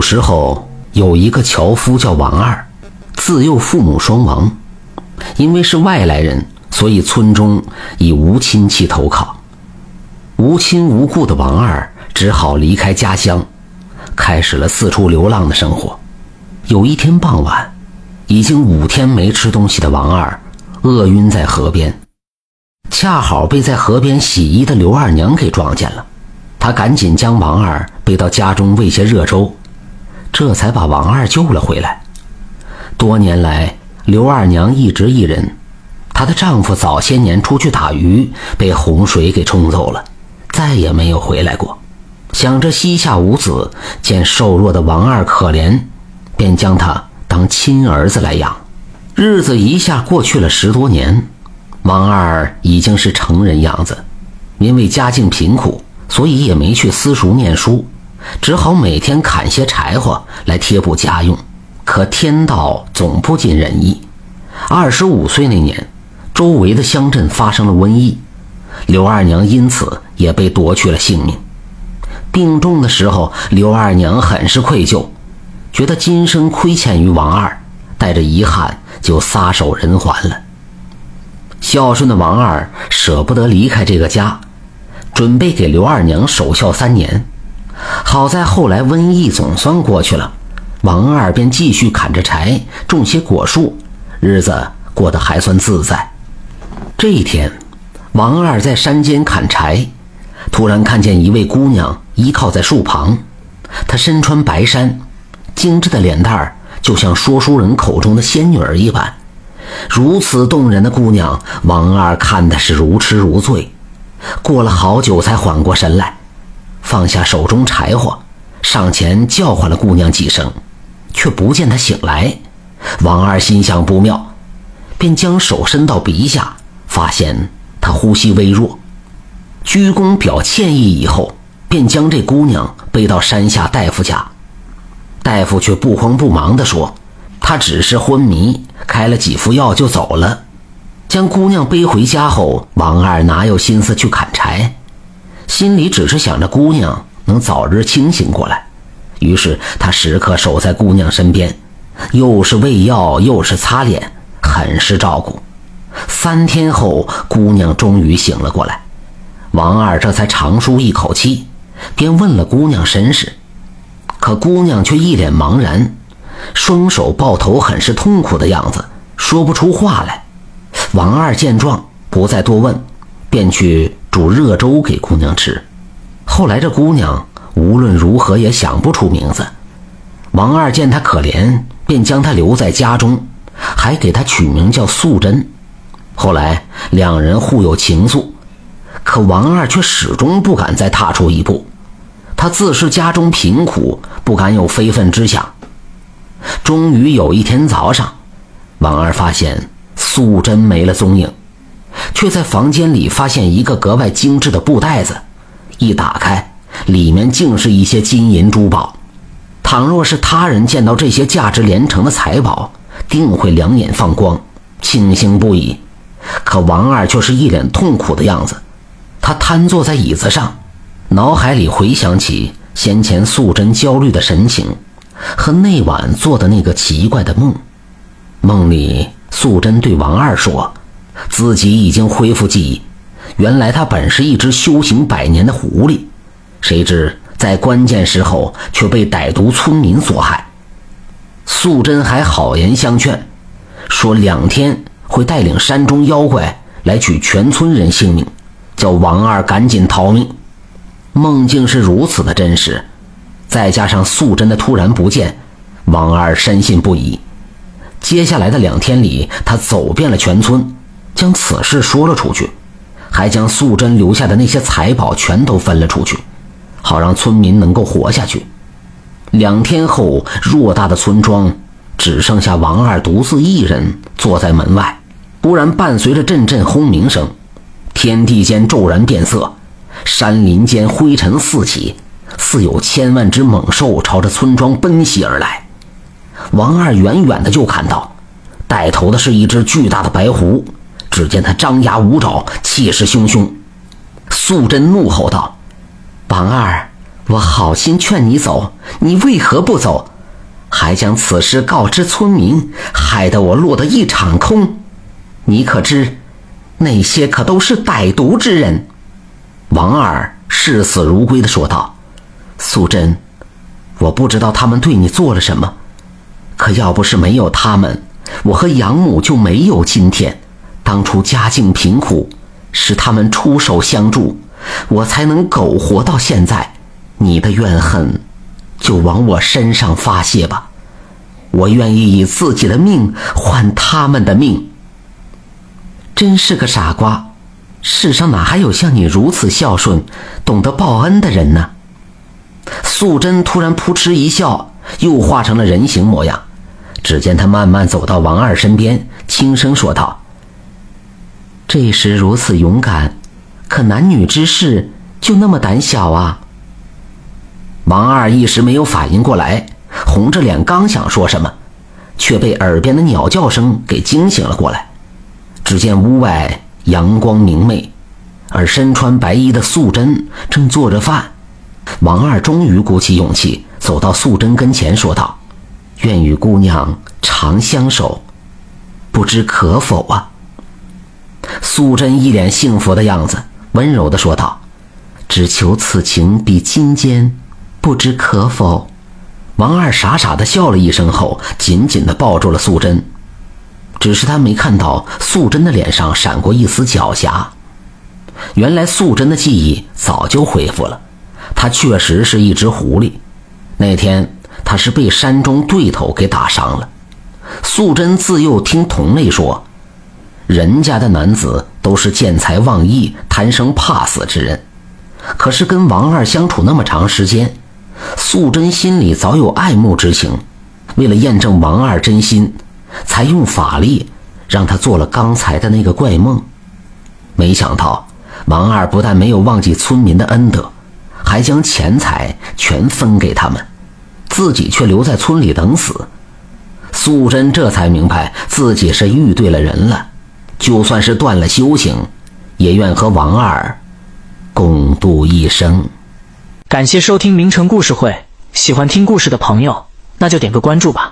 古时候有一个樵夫叫王二，自幼父母双亡，因为是外来人，所以村中已无亲戚投靠。无亲无故的王二只好离开家乡，开始了四处流浪的生活。有一天傍晚，已经五天没吃东西的王二饿晕在河边，恰好被在河边洗衣的刘二娘给撞见了。她赶紧将王二背到家中喂些热粥。这才把王二救了回来。多年来，刘二娘一直一人，她的丈夫早些年出去打鱼，被洪水给冲走了，再也没有回来过。想着膝下无子，见瘦弱的王二可怜，便将他当亲儿子来养。日子一下过去了十多年，王二已经是成人样子，因为家境贫苦，所以也没去私塾念书。只好每天砍些柴火来贴补家用，可天道总不尽人意。二十五岁那年，周围的乡镇发生了瘟疫，刘二娘因此也被夺去了性命。病重的时候，刘二娘很是愧疚，觉得今生亏欠于王二，带着遗憾就撒手人寰了。孝顺的王二舍不得离开这个家，准备给刘二娘守孝三年。好在后来瘟疫总算过去了，王二便继续砍着柴，种些果树，日子过得还算自在。这一天，王二在山间砍柴，突然看见一位姑娘依靠在树旁，她身穿白衫，精致的脸蛋儿就像说书人口中的仙女儿一般。如此动人的姑娘，王二看的是如痴如醉，过了好久才缓过神来。放下手中柴火，上前叫唤了姑娘几声，却不见她醒来。王二心想不妙，便将手伸到鼻下，发现她呼吸微弱，鞠躬表歉意以后，便将这姑娘背到山下大夫家。大夫却不慌不忙地说：“她只是昏迷，开了几副药就走了。”将姑娘背回家后，王二哪有心思去砍柴？心里只是想着姑娘能早日清醒过来，于是他时刻守在姑娘身边，又是喂药又是擦脸，很是照顾。三天后，姑娘终于醒了过来，王二这才长舒一口气，便问了姑娘身世，可姑娘却一脸茫然，双手抱头，很是痛苦的样子，说不出话来。王二见状，不再多问，便去。煮热粥给姑娘吃，后来这姑娘无论如何也想不出名字。王二见她可怜，便将她留在家中，还给她取名叫素贞。后来两人互有情愫，可王二却始终不敢再踏出一步。他自是家中贫苦，不敢有非分之想。终于有一天早上，王二发现素贞没了踪影。却在房间里发现一个格外精致的布袋子，一打开，里面竟是一些金银珠宝。倘若是他人见到这些价值连城的财宝，定会两眼放光，庆幸不已。可王二却是一脸痛苦的样子，他瘫坐在椅子上，脑海里回想起先前素贞焦虑的神情，和那晚做的那个奇怪的梦。梦里，素贞对王二说。自己已经恢复记忆，原来他本是一只修行百年的狐狸，谁知在关键时候却被歹毒村民所害。素贞还好言相劝，说两天会带领山中妖怪来取全村人性命，叫王二赶紧逃命。梦境是如此的真实，再加上素贞的突然不见，王二深信不疑。接下来的两天里，他走遍了全村。将此事说了出去，还将素贞留下的那些财宝全都分了出去，好让村民能够活下去。两天后，偌大的村庄只剩下王二独自一人坐在门外。突然，伴随着阵阵轰鸣声，天地间骤然变色，山林间灰尘四起，似有千万只猛兽朝着村庄奔袭而来。王二远远的就看到，带头的是一只巨大的白狐。只见他张牙舞爪，气势汹汹。素贞怒吼道：“王二，我好心劝你走，你为何不走？还将此事告知村民，害得我落得一场空。你可知，那些可都是歹毒之人。”王二视死如归地说道：“素贞，我不知道他们对你做了什么，可要不是没有他们，我和养母就没有今天。当初家境贫苦，是他们出手相助，我才能苟活到现在。你的怨恨。”就往我身上发泄吧，我愿意以自己的命换他们的命。真是个傻瓜，世上哪还有像你如此孝顺、懂得报恩的人呢？素贞突然扑哧一笑，又化成了人形模样。只见他慢慢走到王二身边，轻声说道：“这时如此勇敢，可男女之事就那么胆小啊？”王二一时没有反应过来，红着脸刚想说什么，却被耳边的鸟叫声给惊醒了过来。只见屋外阳光明媚，而身穿白衣的素贞正做着饭。王二终于鼓起勇气走到素贞跟前，说道：“愿与姑娘长相守，不知可否啊？”素贞一脸幸福的样子，温柔地说道：“只求此情比金坚。”不知可否？王二傻傻的笑了一声后，紧紧的抱住了素贞。只是他没看到素贞的脸上闪过一丝狡黠。原来素贞的记忆早就恢复了，她确实是一只狐狸。那天她是被山中对头给打伤了。素贞自幼听同类说，人家的男子都是见财忘义、贪生怕死之人，可是跟王二相处那么长时间。素贞心里早有爱慕之情，为了验证王二真心，才用法力让他做了刚才的那个怪梦。没想到王二不但没有忘记村民的恩德，还将钱财全分给他们，自己却留在村里等死。素贞这才明白自己是遇对了人了，就算是断了修行，也愿和王二共度一生。感谢收听名城故事会，喜欢听故事的朋友，那就点个关注吧。